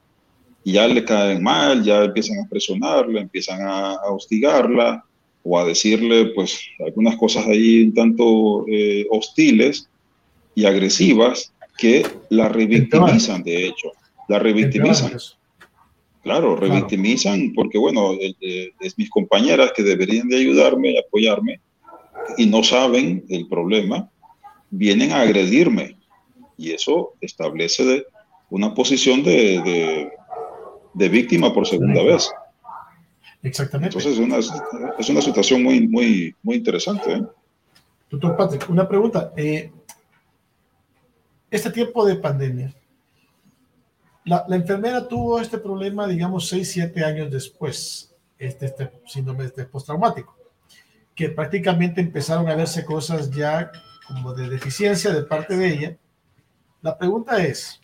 Y ya le caen mal, ya empiezan a presionarla, empiezan a, hostigarla o a decirle, pues, algunas cosas ahí un tanto eh, hostiles y agresivas que la revictimizan, de hecho. La revictimizan. Claro, revictimizan porque, bueno, es mis compañeras que deberían de ayudarme y apoyarme y no saben el problema, vienen a agredirme. Y eso establece una posición de, de, víctima por segunda vez. Exactamente. Entonces es una, es una situación muy, muy, muy interesante. ¿eh? Doctor Patrick, una pregunta. Eh, este tiempo de pandemia, la, enfermera tuvo este problema, digamos, 6, 7 años después, este, este síndrome este postraumático que prácticamente empezaron a verse cosas ya como de deficiencia de parte de ella. La pregunta es,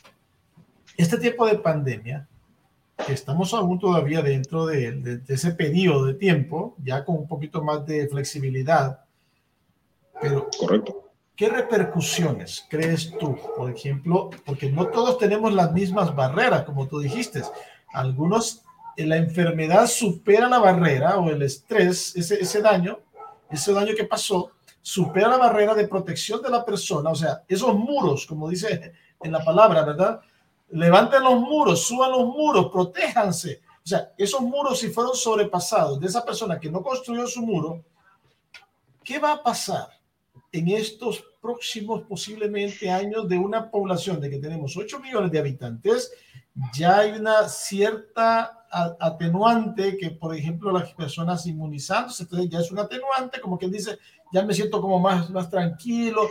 este tiempo de pandemia, que estamos aún todavía dentro de, ese periodo de tiempo, ya con un poquito más de flexibilidad, pero Correcto. ¿Qué repercusiones crees tú, por ejemplo? Porque no todos tenemos las mismas barreras, como tú dijiste. Algunos, la enfermedad supera la barrera o el estrés, ese, ese daño, ese daño que pasó supera la barrera de protección de la persona, o sea, esos muros, como dice en la palabra, ¿verdad? Levanten los muros, suban los muros, protéjanse. O sea, esos muros si fueron sobrepasados de esa persona que no construyó su muro, ¿qué va a pasar en estos próximos posiblemente años de una población de que tenemos 8 millones de habitantes? Ya hay una cierta atenuante que, por ejemplo, las personas inmunizándose, entonces ya es un atenuante, como quien dice, ya me siento como más, más tranquilo,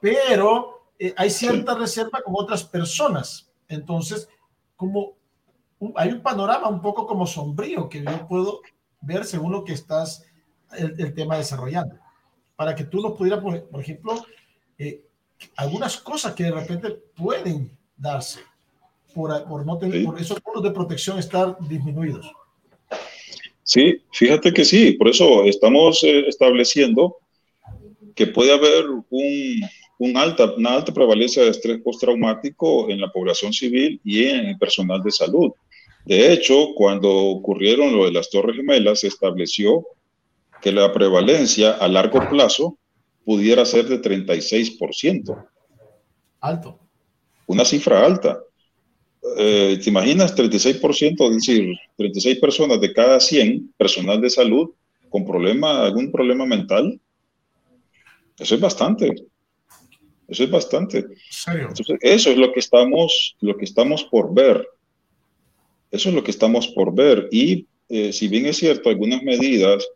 pero eh, hay cierta reserva con otras personas. Entonces, como hay un panorama un poco como sombrío que yo puedo ver según lo que estás el, tema desarrollando. Para que tú nos pudieras, por, ejemplo, eh, algunas cosas que de repente pueden darse por, no tener, por esos puntos de protección estar disminuidos. Sí, fíjate que sí, por eso estamos eh, estableciendo que puede haber un, un, alta, una alta prevalencia de estrés postraumático en la población civil y en el personal de salud. De hecho, cuando ocurrieron lo de las Torres Gemelas, se estableció que la prevalencia a largo plazo pudiera ser de 36%. Alto. Una cifra alta. Eh, ¿te imaginas 36%, es decir, 36 personas de cada 100 personal de salud con problema, algún problema mental? Eso es bastante. Eso es bastante. eso es lo que estamos, lo que estamos por ver. Eso es lo que estamos por ver. Y eh, si bien es cierto, algunas medidas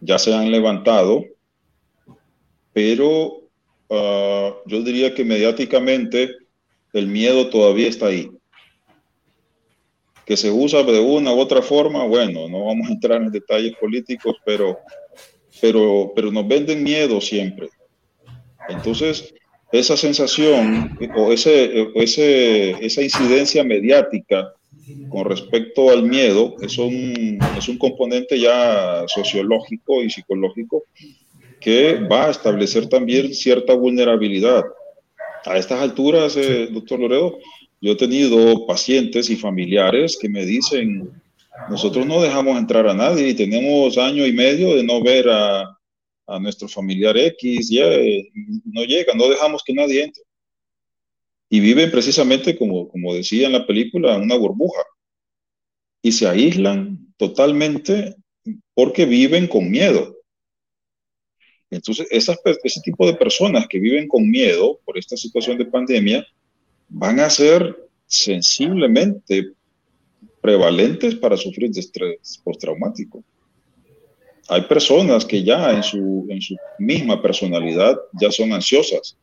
ya se han levantado, pero ah, yo diría que mediáticamente el miedo todavía está ahí que se usa de una u otra forma, bueno, no vamos a entrar en detalles políticos, pero, pero, pero nos venden miedo siempre. Entonces, esa sensación o ese, ese, esa incidencia mediática con respecto al miedo es un, es un componente ya sociológico y psicológico que va a establecer también cierta vulnerabilidad. A estas alturas, eh, doctor Loredo, yo he tenido pacientes y familiares que me dicen, nosotros no dejamos entrar a nadie y tenemos año y medio de no ver a, nuestro familiar X, ya no llega, no dejamos que nadie entre. Y viven precisamente, como, como decía en la película, una burbuja. Y se aíslan totalmente porque viven con miedo. Entonces, ese tipo de personas que viven con miedo por esta situación de pandemia, van a ser sensiblemente prevalentes para sufrir de estrés postraumático. Hay personas que ya en su, en su misma personalidad ya son ansiosas.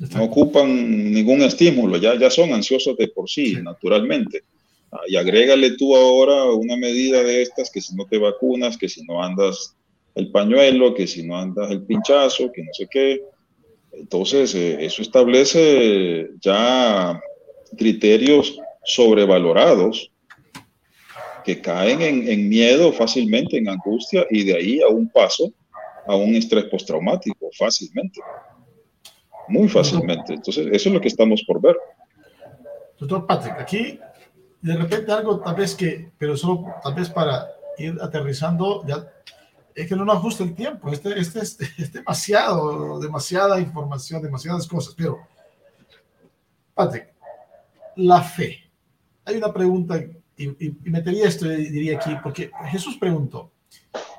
No ocupan ningún estímulo, ya, ya son ansiosos de por sí, naturalmente. Ah, y agrégale tú ahora una medida de estas, que si no te vacunas, que si no andas el pañuelo, que si no andas el pinchazo, que no sé qué. Entonces, eh, eso establece ya criterios sobrevalorados que caen en, en, miedo fácilmente, en angustia, y de ahí a un paso a un estrés postraumático, fácilmente. Muy fácilmente. Entonces, eso es lo que estamos por ver. Doctor Patrick, aquí de repente algo tal vez que, pero solo tal vez para ir aterrizando, ya es que no nos ajusta el tiempo. Este, este, es, [laughs] es demasiado, demasiada información, demasiadas cosas. Pero, Patrick, la fe. Hay una pregunta y, metería esto y diría aquí, porque Jesús preguntó,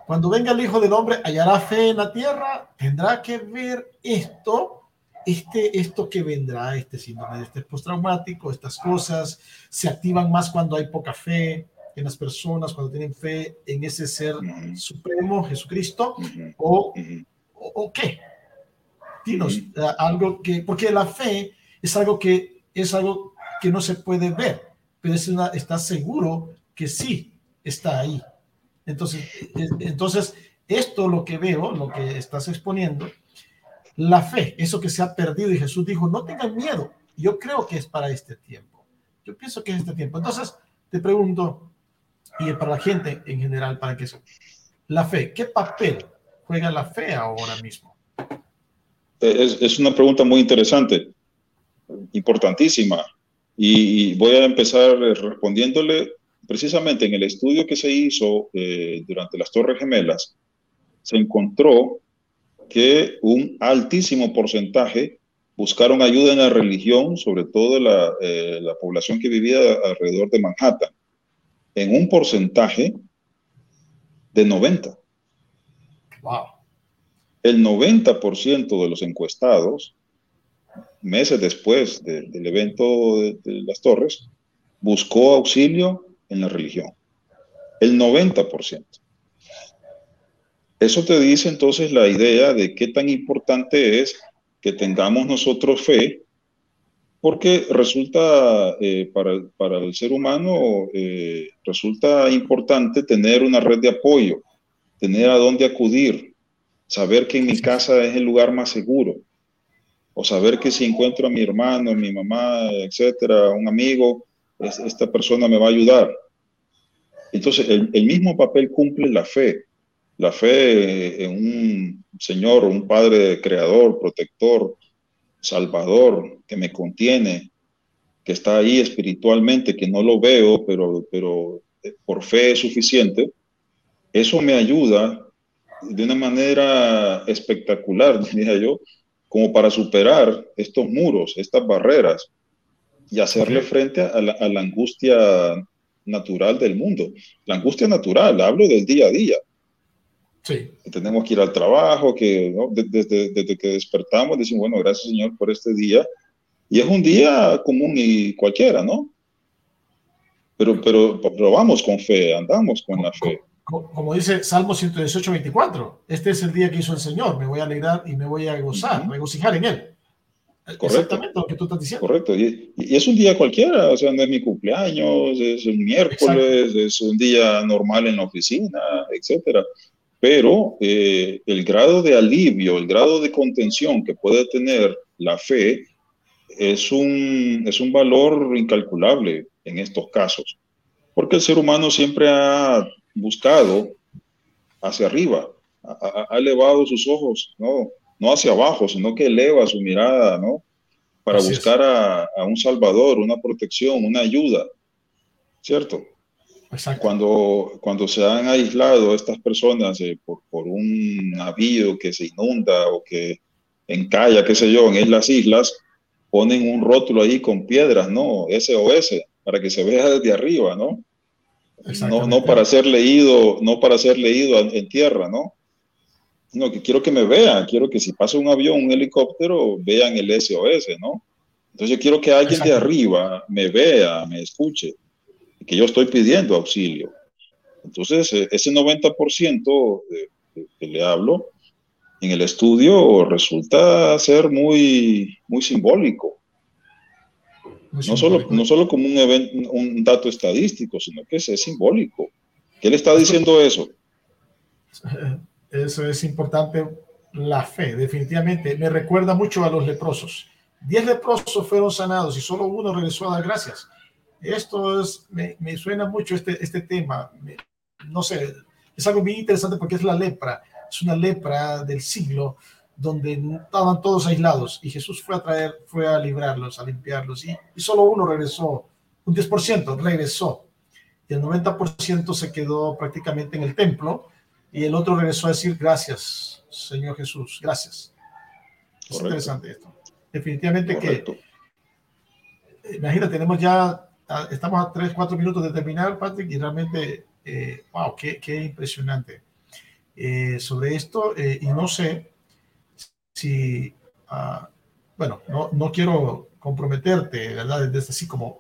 cuando venga el Hijo del Hombre, ¿hallará fe en la tierra? ¿Tendrá que ver esto? Este, esto que vendrá, este síndrome de este postraumático, estas cosas, se activan más cuando hay poca fe en las personas, cuando tienen fe en ese ser supremo, Jesucristo, o, o, qué? Dinos eh, algo que, porque la fe es algo que es algo que no se puede ver, pero es una, estás seguro que sí está ahí. Entonces, entonces, esto lo que veo, lo que estás exponiendo, la fe, eso que se ha perdido y Jesús dijo, no tengan miedo. Yo creo que es para este tiempo. Yo pienso que es este tiempo. Entonces, te pregunto, y para la gente en general, para que la fe, ¿qué papel juega la fe ahora mismo? Es, es una pregunta muy interesante, importantísima. Y, voy a empezar respondiéndole precisamente en el estudio que se hizo eh, durante las Torres Gemelas, se encontró que un altísimo porcentaje buscaron ayuda en la religión, sobre todo la, eh, la población que vivía alrededor de Manhattan, en un porcentaje de 90. Wow. El 90% de los encuestados meses después del evento de, las torres, buscó auxilio en la religión. El 90%. Eso te dice entonces la idea de qué tan importante es que tengamos nosotros fe, porque resulta eh, para, el ser humano, eh, resulta importante tener una red de apoyo, tener a dónde acudir, saber que en mi casa es el lugar más seguro, o saber que si encuentro a mi hermano, mi mamá, etcétera, un amigo, esta persona me va a ayudar. Entonces, el, mismo papel cumple la fe. La fe en un Señor, un Padre creador, protector, salvador, que me contiene, que está ahí espiritualmente, que no lo veo, pero, pero por fe es suficiente. Eso me ayuda de una manera espectacular, [laughs] diría yo, como para superar estos muros, estas barreras y hacerle frente a la, angustia natural del mundo. La angustia natural, hablo del día a día. Sí. tenemos que ir al trabajo, que desde, que despertamos decimos, bueno, gracias Señor por este día. Y es un día común y cualquiera, ¿no? Pero, pero, pero vamos con fe, andamos con la fe como dice Salmo 118, 24, este es el día que hizo el Señor, me voy a alegrar y me voy a gozar, regocijar en él. Correcto. Exactamente lo que tú estás diciendo. Correcto, y, es un día cualquiera, o sea, no es mi cumpleaños, es un miércoles, es un día normal en la oficina, etcétera. Pero eh, el grado de alivio, el grado de contención que puede tener la fe es un, es un valor incalculable en estos casos, porque el ser humano siempre ha buscado hacia arriba, ha, elevado sus ojos, ¿no? no hacia abajo, sino que eleva su mirada, ¿no? Para buscar a, un salvador, una protección, una ayuda, ¿cierto? Cuando, cuando se han aislado estas personas eh, por, por, un navío que se inunda o que encalla, qué sé yo, en las islas, ponen un rótulo ahí con piedras, ¿no? SOS, para que se vea desde arriba, ¿no? No, no para ser leído, no para ser leído en tierra, ¿no? No, que quiero que me vean, quiero que si pasa un avión, un helicóptero, vean el SOS, ¿no? Entonces yo quiero que alguien de arriba me vea, me escuche, que yo estoy pidiendo auxilio. Entonces, e, ese 90% de, que le hablo en el estudio resulta ser muy, muy simbólico. no, Solo, no solo como un, evento, un dato estadístico, sino que es, es simbólico. ¿Qué le está diciendo eso? [laughs] Eso es importante, la fe, definitivamente. Me recuerda mucho a los leprosos. Diez leprosos fueron sanados y solo uno regresó a dar gracias. Esto es, me, me suena mucho este, este tema. no sé, es algo muy interesante porque es la lepra. Es una lepra del siglo donde estaban todos aislados y Jesús fue a traer, fue a librarlos, a limpiarlos y, y solo uno regresó, un 10% regresó y el 90% se quedó prácticamente en el templo y el otro regresó a decir gracias, Señor Jesús, gracias. Es interesante esto. Definitivamente que, imagínate, tenemos ya, estamos a 3, 4 minutos de terminar, Patrick, y realmente, eh, wow, qué, qué impresionante. Eh, sobre esto, eh, y no sé si, uh, bueno, no, no quiero comprometerte, ¿verdad? Desde así como,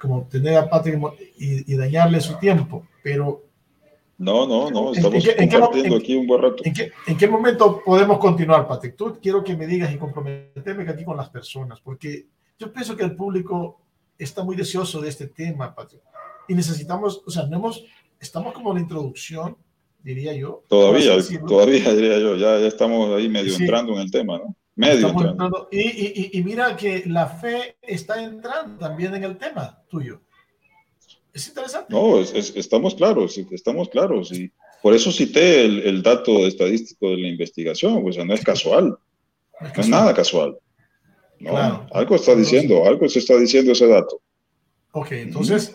como tener a Patrick y, y dañarle su tiempo, pero no, no, no, estamos compartiendo aquí un buen rato. ¿en qué, momento podemos continuar, Patrick? Tú quiero que me digas y comprometerme aquí con las personas, porque yo pienso que el público está muy deseoso de este tema, Patrick. Y necesitamos, o sea, no hemos, estamos como en la introducción, diría yo. Todavía, todavía diría yo, ya, ya estamos ahí medio entrando en el tema, ¿no? Medio entrando. Y, y, y mira que la fe está entrando también en el tema tuyo. Es interesante. No, estamos claros, estamos claros. Y por eso cité el, dato estadístico de la investigación, o sea, no es casual, no es, nada casual. No, algo está diciendo, algo se está diciendo ese dato. Ok, entonces,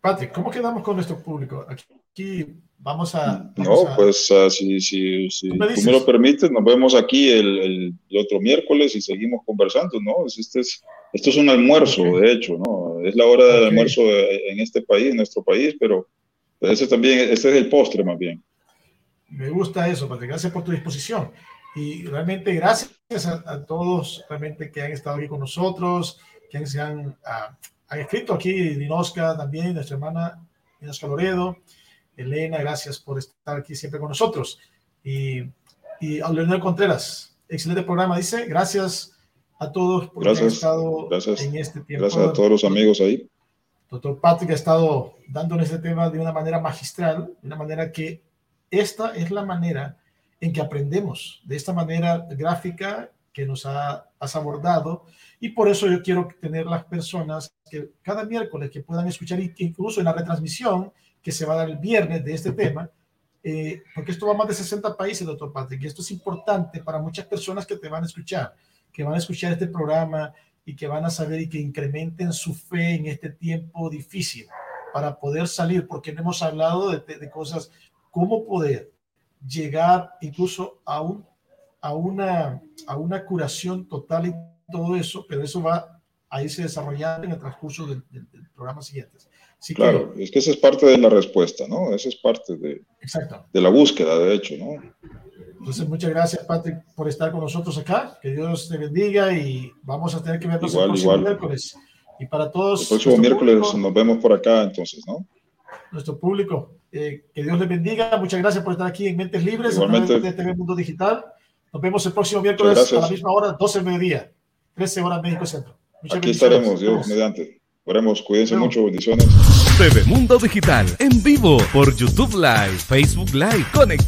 Patrick, ¿cómo quedamos con nuestro público? Aquí vamos a... no, pues uh, si, si, si tú me lo permites, nos vemos aquí el, el, otro miércoles y seguimos conversando, ¿no? Este es, esto es un almuerzo, de hecho, ¿no? Es la hora del almuerzo en este país, en nuestro país, pero ese también, este es el postre más bien. Me gusta eso, Patrick. Gracias por tu disposición. Y realmente gracias a, todos realmente que han estado aquí con nosotros, que se han, ah, han escrito aquí, Dinosca también, nuestra hermana Dinosca Loredo, Elena, gracias por estar aquí siempre con nosotros. Y, y a Leonel Contreras, excelente programa, dice, gracias a todos por haber estado en este tiempo. Gracias a todos los amigos ahí. Doctor Patrick ha estado dándonos este tema de una manera magistral, de una manera que esta es la manera en que aprendemos, de esta manera gráfica que nos ha, has abordado. Y por eso yo quiero tener las personas que cada miércoles que puedan escuchar, incluso en la retransmisión que se va a dar el viernes de este tema, eh, porque esto va a más de 60 países, doctor Patrick, y esto es importante para muchas personas que te van a escuchar que van a escuchar este programa y que van a saber y que incrementen su fe en este tiempo difícil para poder salir, porque no hemos hablado de, de cosas, cómo poder llegar incluso a, un, a, una, a una curación total y todo eso, pero eso va a irse desarrollando en el transcurso del, del, programa siguiente. claro, es que esa es parte de la respuesta, ¿no? Esa es parte de, exacto. de la búsqueda, de hecho, ¿no? Entonces, muchas gracias, Patrick, por estar con nosotros acá. Que Dios te bendiga y vamos a tener que vernos el próximo miércoles. Y para todos. El próximo miércoles nos vemos por acá, entonces, ¿no? Nuestro público, eh, que Dios les bendiga. Muchas gracias por estar aquí en Mentes Libres, Igualmente. de TV Mundo Digital. Nos vemos el próximo miércoles a la misma hora, 12 de mediodía, 13 horas México Centro. Muchas aquí estaremos, Dios mediante. Oremos, cuídense mucho, bendiciones. TV Mundo Digital, en vivo, por YouTube Live, Facebook Live, conectado